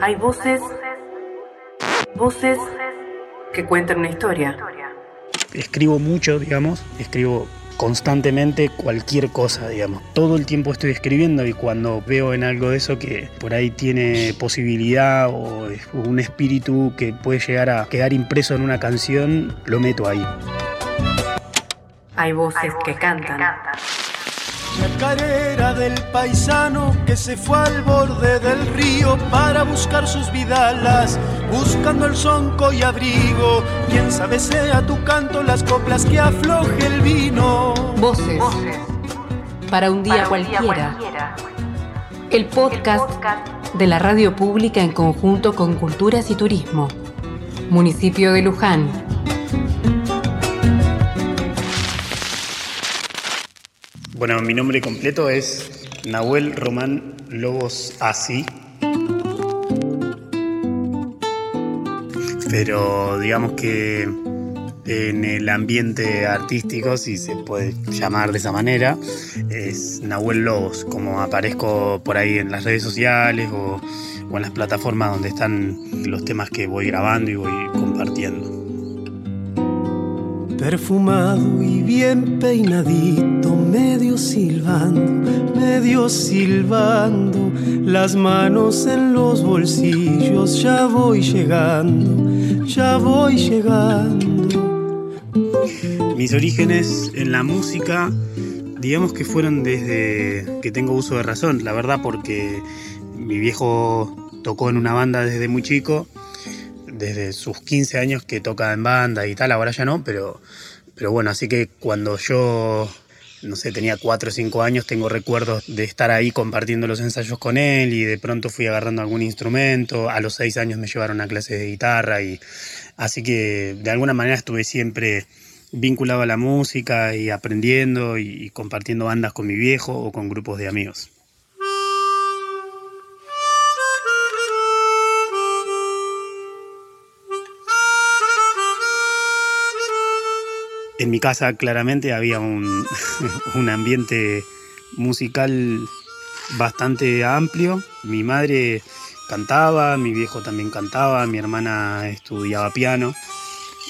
Hay voces, voces que cuentan una historia. Escribo mucho, digamos, escribo constantemente cualquier cosa, digamos. Todo el tiempo estoy escribiendo y cuando veo en algo de eso que por ahí tiene posibilidad o un espíritu que puede llegar a quedar impreso en una canción, lo meto ahí. Hay voces que cantan. Chacarera del paisano que se fue al borde del río para buscar sus vidalas, buscando el sonco y abrigo. Quién sabe sea tu canto las coplas que afloje el vino. Voces. Para un día, cualquiera. El podcast de la radio pública en conjunto con Culturas y Turismo. Municipio de Luján. Bueno, mi nombre completo es Nahuel Román Lobos Asi. Pero digamos que en el ambiente artístico, si se puede llamar de esa manera, es Nahuel Lobos, como aparezco por ahí en las redes sociales o, o en las plataformas donde están los temas que voy grabando y voy compartiendo. Perfumado y bien peinadito, medio silbando, medio silbando, las manos en los bolsillos, ya voy llegando, ya voy llegando. Mis orígenes en la música, digamos que fueron desde que tengo uso de razón, la verdad, porque mi viejo tocó en una banda desde muy chico desde sus 15 años que toca en banda y tal, ahora ya no, pero, pero bueno, así que cuando yo, no sé, tenía 4 o 5 años, tengo recuerdos de estar ahí compartiendo los ensayos con él y de pronto fui agarrando algún instrumento, a los 6 años me llevaron a clases de guitarra y así que de alguna manera estuve siempre vinculado a la música y aprendiendo y compartiendo bandas con mi viejo o con grupos de amigos. En mi casa claramente había un, un, ambiente musical bastante amplio. Mi madre cantaba, mi viejo también cantaba, mi hermana estudiaba piano.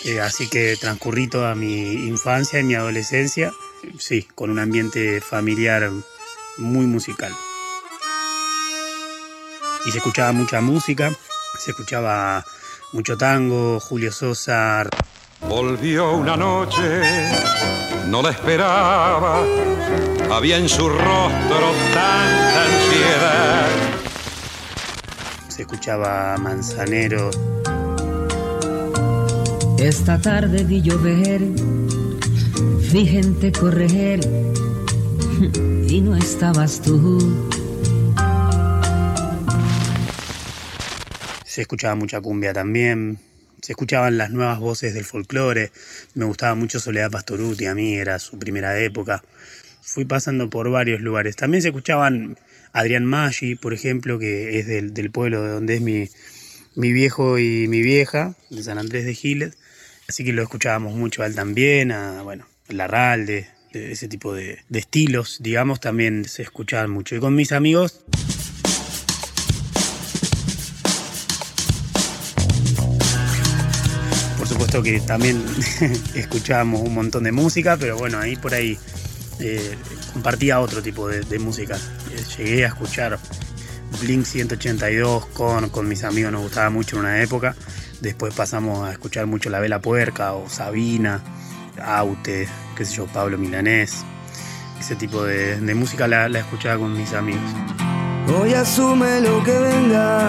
Eh, así que transcurrí toda mi infancia y mi adolescencia, sí, con un ambiente familiar muy musical. Y se escuchaba mucha música, se escuchaba mucho tango, Julio Sosa. Volvió una noche, no la esperaba, había en su rostro tanta ansiedad. Se escuchaba Manzanero. Esta tarde vi llover, vi gente correr y no estabas tú. Se escuchaba mucha cumbia también, se escuchaban las nuevas voces del folclore, me gustaba mucho Soledad Pastoruti, a mí era su primera época. Fui pasando por varios lugares. También se escuchaban Adrián Maggi, por ejemplo, que es del, pueblo de donde es mi, mi, viejo y mi vieja, de San Andrés de Giles. Así que lo escuchábamos mucho a él también, a, bueno, Larralde, de ese tipo de estilos, digamos, también se escuchaban mucho. Y con mis amigos... supuesto que también escuchábamos un montón de música, pero bueno, ahí por ahí eh, compartía otro tipo de, música. Eh, llegué a escuchar Blink 182 con, con mis amigos, nos gustaba mucho en una época. Después pasamos a escuchar mucho La Vela Puerca o Sabina, Aute, qué sé yo, Pablo Milanés. Ese tipo de, música la, la escuchaba con mis amigos. Hoy asume lo que venga,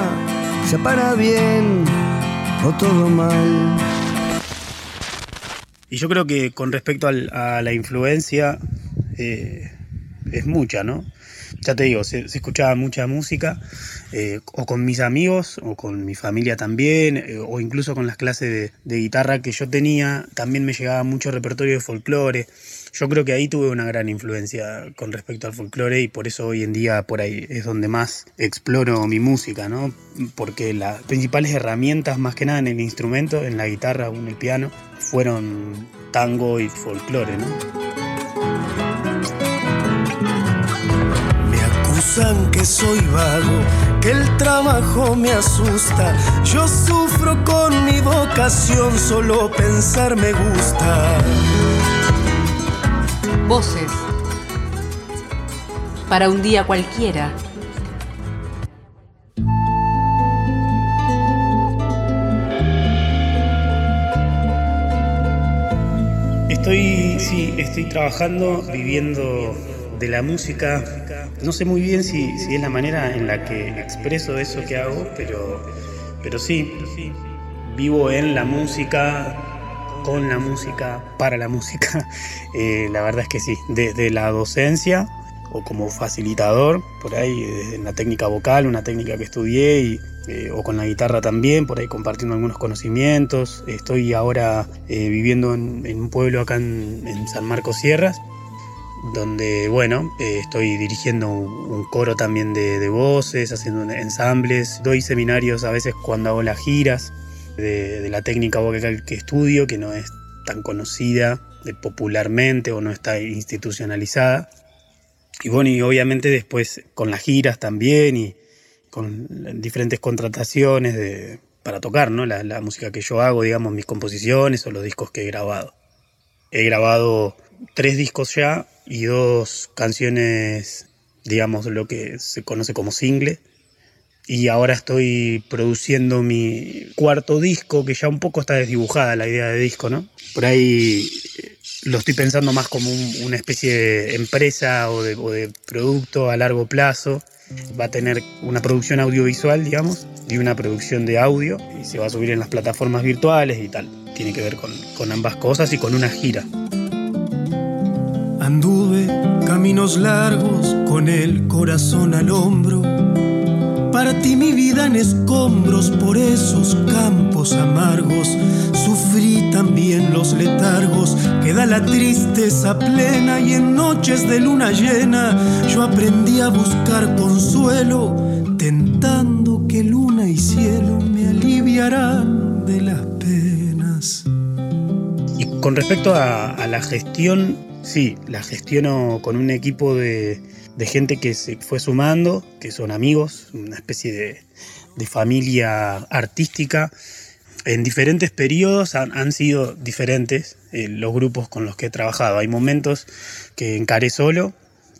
se para bien o todo mal. Y yo creo que con respecto al, a la influencia eh, es mucha, ¿no? Ya te digo, se, se escuchaba mucha música, eh, o con mis amigos, o con mi familia también, eh, o incluso con las clases de, de, guitarra que yo tenía, también me llegaba mucho repertorio de folclore. Yo creo que ahí tuve una gran influencia con respecto al folclore y por eso hoy en día por ahí es donde más exploro mi música, ¿no? Porque las principales herramientas, más que nada en el instrumento, en la guitarra o en el piano, fueron tango y folclore, ¿no? Me acusan que soy vago, que el trabajo me asusta. Yo sufro con mi vocación, solo pensar me gusta. Voces. Para un día cualquiera. Estoy, sí, estoy trabajando, viviendo de la música. No sé muy bien si, si es la manera en la que expreso eso que hago, pero, pero sí, vivo en la música, con la música, para la música. Eh, la verdad es que sí, desde la docencia o como facilitador, por ahí en la técnica vocal, una técnica que estudié y eh, o con la guitarra también, por ahí compartiendo algunos conocimientos. Estoy ahora eh, viviendo en, un pueblo acá en, San Marcos Sierras, donde, bueno, eh, estoy dirigiendo un, coro también de, voces, haciendo ensambles, doy seminarios a veces cuando hago las giras de, la técnica vocal que estudio, que no es tan conocida popularmente o no está institucionalizada. Y bueno, y obviamente después con las giras también y, con diferentes contrataciones para tocar, ¿no? La, música que yo hago, digamos, mis composiciones o los discos que he grabado. He grabado tres discos ya y dos canciones, digamos, lo que se conoce como single. Y ahora estoy produciendo mi cuarto disco, que ya un poco está desdibujada la idea de disco, ¿no? Por ahí eh, lo estoy pensando más como una especie de empresa o de, o de producto a largo plazo va a tener una producción audiovisual, digamos, y una producción de audio, y se va a subir en las plataformas virtuales y tal. Tiene que ver con, con ambas cosas y con una gira. Anduve caminos largos con el corazón al hombro para ti mi vida en escombros por esos campos amargos. Sufrí también los letargos, queda la tristeza plena y en noches de luna llena yo aprendí a buscar consuelo, tentando que luna y cielo me aliviarán de las penas. Y con respecto a la gestión, sí, la gestiono con un equipo de de gente que se fue sumando, que son amigos, una especie de, familia artística. En diferentes periodos han, sido diferentes eh, los grupos con los que he trabajado. Hay momentos que encaré solo,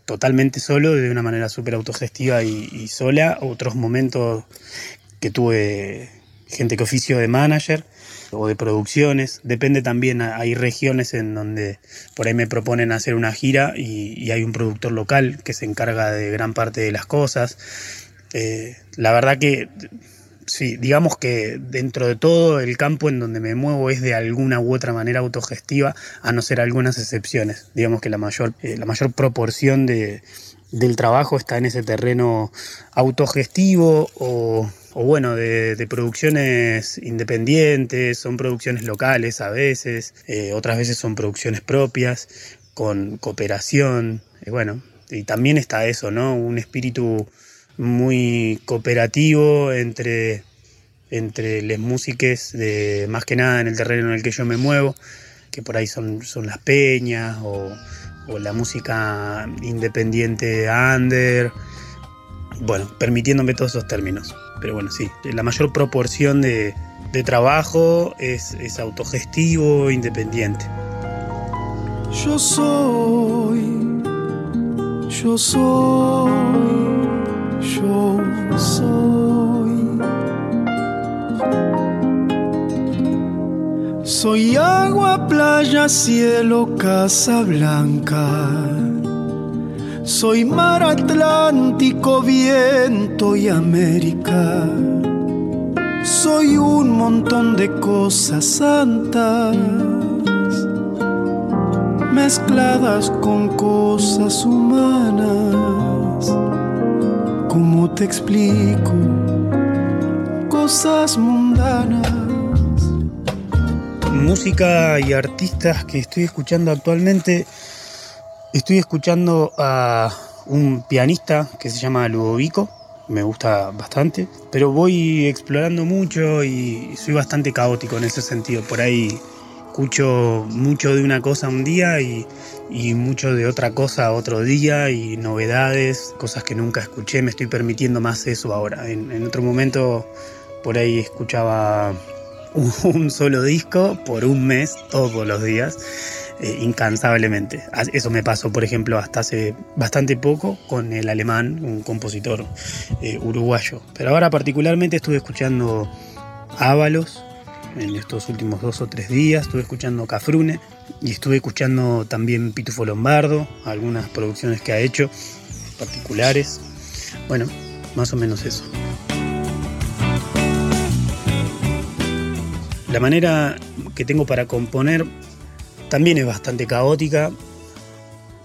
totalmente solo, de una manera súper autogestiva y, sola. Otros momentos que tuve gente que oficio de manager o de producciones. Depende también, hay regiones en donde por ahí me proponen hacer una gira y, hay un productor local que se encarga de gran parte de las cosas. Eh, la verdad que sí, digamos que dentro de todo el campo en donde me muevo es de alguna u otra manera autogestiva, a no ser algunas excepciones. Digamos que la mayor, eh, la mayor proporción de, del trabajo está en ese terreno autogestivo o o bueno, de, producciones independientes, son producciones locales a veces, eh, otras veces son producciones propias, con cooperación, y bueno, y también está eso, ¿no? Un espíritu muy cooperativo entre, entre las músicas, de, más que nada en el terreno en el que yo me muevo, que por ahí son, son las peñas o, o la música independiente under, bueno, permitiéndome todos esos términos. Pero bueno, sí, la mayor proporción de, trabajo es, es autogestivo, independiente. Yo soy, yo soy, yo soy. Soy agua, playa, cielo, casa blanca soy mar Atlántico, viento y América. Soy un montón de cosas santas mezcladas con cosas humanas. ¿Cómo te explico? Cosas mundanas. Música y artistas que estoy escuchando actualmente Estoy escuchando a un pianista que se llama Ludovico, me gusta bastante, pero voy explorando mucho y soy bastante caótico en ese sentido. Por ahí escucho mucho de una cosa un día y, mucho de otra cosa otro día y novedades, cosas que nunca escuché. Me estoy permitiendo más eso ahora. En, otro momento por ahí escuchaba un, solo disco por un mes, todos los días. Eh, incansablemente. Eso me pasó, por ejemplo, hasta hace bastante poco con el alemán, un compositor eh, uruguayo. Pero ahora particularmente estuve escuchando Ábalos, en estos últimos dos o tres días. Estuve escuchando Cafrune y estuve escuchando también Pitufo Lombardo, algunas producciones que ha hecho particulares. Bueno, más o menos eso. La manera que tengo para componer también es bastante caótica,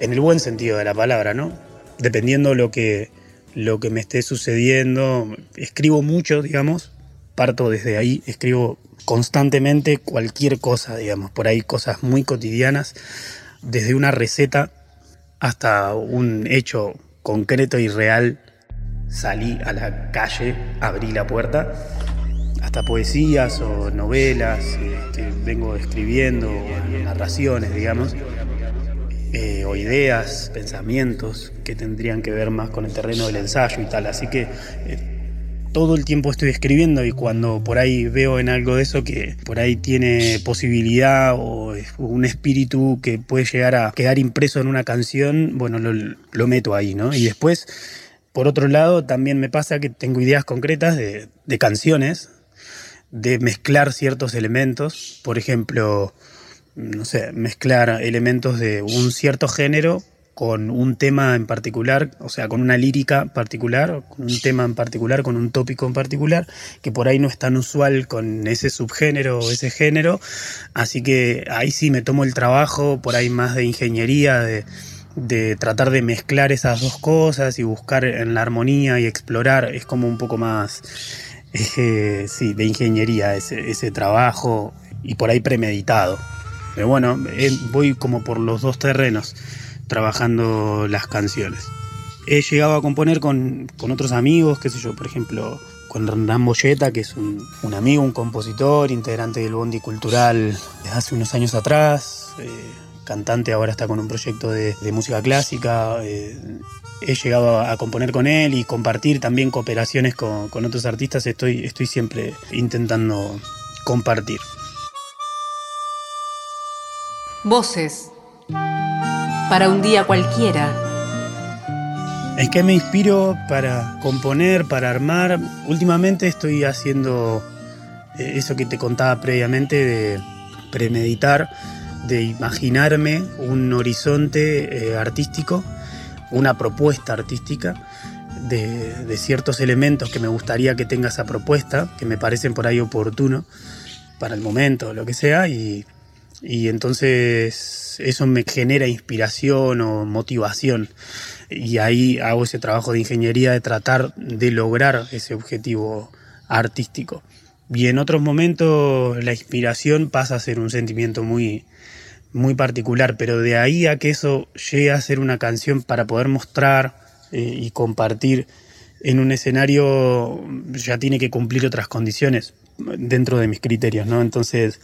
en el buen sentido de la palabra, ¿no? Dependiendo lo que, lo que me esté sucediendo, escribo mucho, digamos, parto desde ahí, escribo constantemente cualquier cosa, digamos, por ahí cosas muy cotidianas, desde una receta hasta un hecho concreto y real. Salí a la calle, abrí la puerta, hasta poesías o novelas, este, vengo escribiendo, narraciones, digamos, eh, o ideas, pensamientos que tendrían que ver más con el terreno del ensayo y tal. Así que eh, todo el tiempo estoy escribiendo y cuando por ahí veo en algo de eso que por ahí tiene posibilidad o un espíritu que puede llegar a quedar impreso en una canción, bueno, lo, meto ahí, ¿no? Y después, por otro lado, también me pasa que tengo ideas concretas de, de canciones, de mezclar ciertos elementos, por ejemplo, no sé, mezclar elementos de un cierto género con un tema en particular, o sea, con una lírica particular, con un tema en particular, con un tópico en particular, que por ahí no es tan usual con ese subgénero o ese género. Así que ahí sí me tomo el trabajo, por ahí más de ingeniería, de, tratar de mezclar esas dos cosas y buscar en la armonía y explorar. Es como un poco más, eh, sí, de ingeniería ese, ese trabajo y por ahí premeditado. Pero bueno, eh, voy como por los dos terrenos trabajando las canciones. He llegado a componer con, otros amigos, qué sé yo, por ejemplo, con Hernán Boyeta, que es un, amigo, un compositor, integrante del Bondi Cultural desde hace unos años atrás, eh, cantante, ahora está con un proyecto de, música clásica. Eh, he llegado a, componer con él y compartir también cooperaciones con, con otros artistas. Estoy, estoy siempre intentando compartir. Voces para un día cualquiera. ¿En qué me inspiro para componer, para armar? Últimamente estoy haciendo eh, eso que te contaba previamente de premeditar, de imaginarme un horizonte eh, artístico, una propuesta artística de, ciertos elementos que me gustaría que tenga esa propuesta, que me parecen por ahí oportuno para el momento, lo que sea, y entonces eso me genera inspiración o motivación. Y ahí hago ese trabajo de ingeniería de tratar de lograr ese objetivo artístico. Y en otros momentos la inspiración pasa a ser un sentimiento muy, muy particular, pero de ahí a que eso llegue a ser una canción para poder mostrar eh, y compartir en un escenario ya tiene que cumplir otras condiciones dentro de mis criterios, ¿no? Entonces,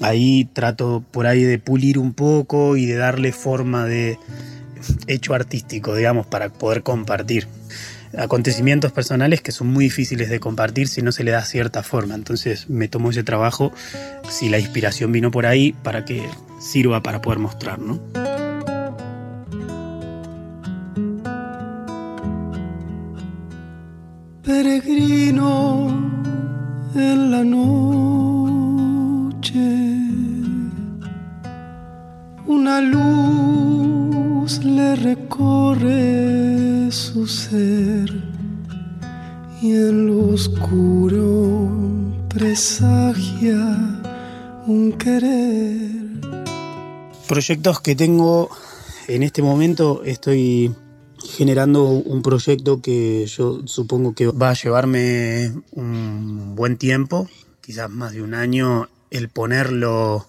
ahí trato por ahí de pulir un poco y de darle forma de hecho artístico, digamos, para poder compartir acontecimientos personales que son muy difíciles de compartir si no se le da cierta forma. Entonces me tomo ese trabajo, si la inspiración vino por ahí, para que sirva para poder mostrar, ¿no? Peregrino en la noche una luz le recorre su ser y en lo oscuro presagia un querer. Proyectos que tengo en este momento estoy generando un proyecto que yo supongo que va a llevarme un buen tiempo, quizás más de un año, el ponerlo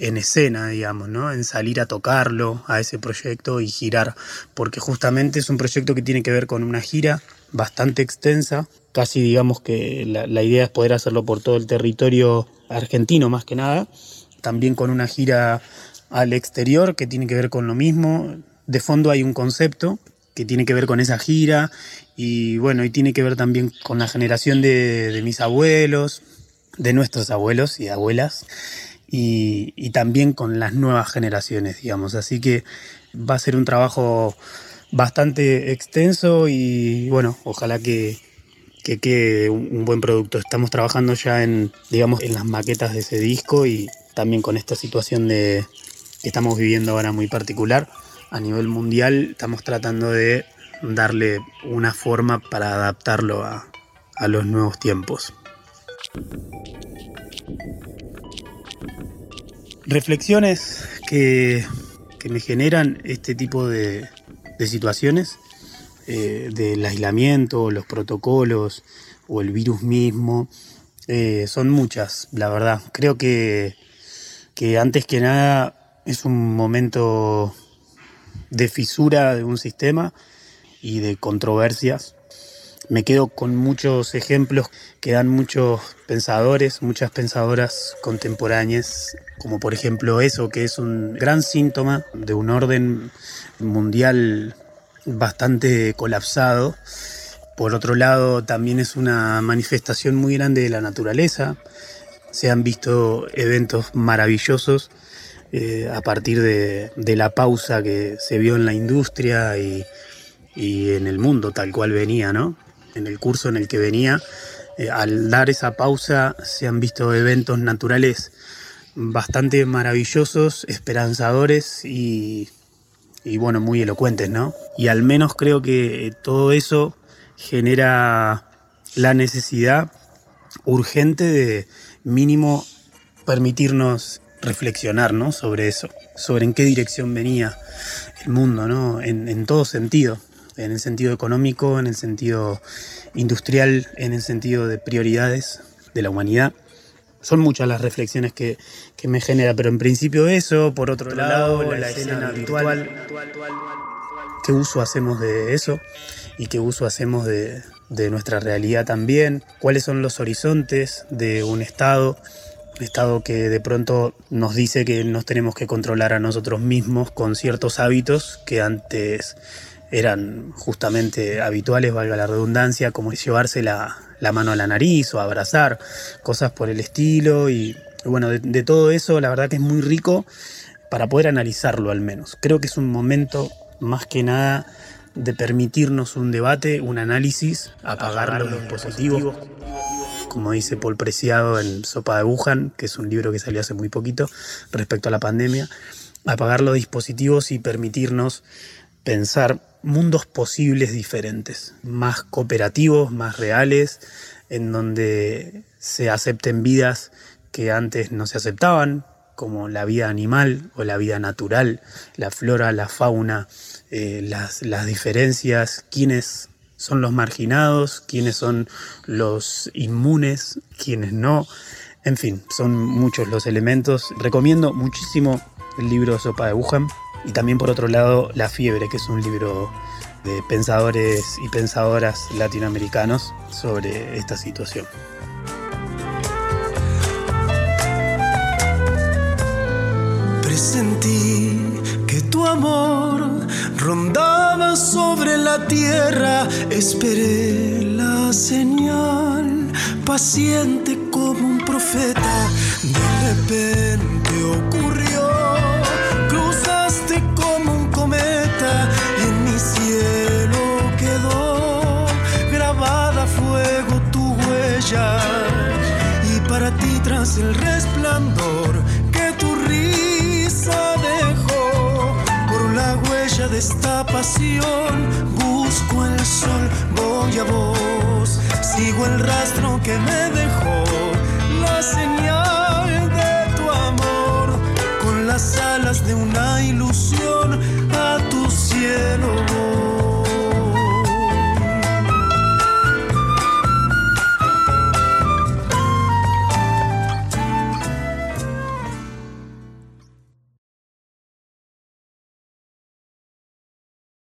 en escena, digamos, ¿no? En salir a tocarlo a ese proyecto y girar, porque justamente es un proyecto que tiene que ver con una gira bastante extensa, casi digamos que la, idea es poder hacerlo por todo el territorio argentino más que nada, también con una gira al exterior que tiene que ver con lo mismo. De fondo hay un concepto que tiene que ver con esa gira y bueno, y tiene que ver también con la generación de, de mis abuelos, de nuestros abuelos y abuelas y, también con las nuevas generaciones, digamos. Así que va a ser un trabajo bastante extenso y bueno, ojalá que, que quede un, un buen producto. Estamos trabajando ya en, digamos, en las maquetas de ese disco y también con esta situación de, que estamos viviendo ahora muy particular a nivel mundial, estamos tratando de darle una forma para adaptarlo a, a los nuevos tiempos. Reflexiones que, que me generan este tipo de, de situaciones, eh, del aislamiento, los protocolos o el virus mismo, eh, son muchas, la verdad. Creo que, que antes que nada es un momento de fisura de un sistema y de controversias. Me quedo con muchos ejemplos que dan muchos pensadores, muchas pensadoras contemporáneas, como por ejemplo eso, que es un gran síntoma de un orden mundial bastante colapsado. Por otro lado, también es una manifestación muy grande de la naturaleza. Se han visto eventos maravillosos eh, a partir de, la pausa que se vio en la industria y, en el mundo tal cual venía, ¿no? En el curso en el que venía, eh, al dar esa pausa se han visto eventos naturales bastante maravillosos, esperanzadores y, y bueno, muy elocuentes, ¿no? Y al menos creo que todo eso genera la necesidad urgente de mínimo permitirnos reflexionar ¿no? sobre eso, sobre en qué dirección venía el mundo, ¿no? en, en todo sentido, en el sentido económico, en el sentido industrial, en el sentido de prioridades de la humanidad. Son muchas las reflexiones que, que me genera, pero en principio eso, por otro, otro lado, lado, la, la escena, escena habitual, qué uso hacemos de eso y qué uso hacemos de, de nuestra realidad también, cuáles son los horizontes de un Estado, un Estado que de pronto nos dice que nos tenemos que controlar a nosotros mismos con ciertos hábitos que antes eran justamente habituales, valga la redundancia, como llevarse la, la mano a la nariz o abrazar, cosas por el estilo y bueno, de, de, todo eso la verdad que es muy rico para poder analizarlo al menos. Creo que es un momento más que nada de permitirnos un debate, un análisis, apagar los dispositivos, como dice Paul Preciado en Sopa de Wuhan, que es un libro que salió hace muy poquito respecto a la pandemia, apagar los dispositivos y permitirnos pensar mundos posibles diferentes, más cooperativos, más reales, en donde se acepten vidas que antes no se aceptaban, como la vida animal o la vida natural, la flora, la fauna, eh, las, las diferencias, quiénes son los marginados, quiénes son los inmunes, quiénes no. En fin, son muchos los elementos. Recomiendo muchísimo el libro Sopa de Wuhan y también por otro lado La Fiebre, que es un libro de pensadores y pensadoras latinoamericanos sobre esta situación. Presentí que tu amor rondaba sobre la tierra, esperé la señal, paciente como un profeta, de repente ocurrió, tras el resplandor que tu risa dejó. Por la huella de esta pasión busco el sol voy a vos. Sigo el rastro que me dejó la señal de tu amor. Con las alas de una ilusión a tu cielo voy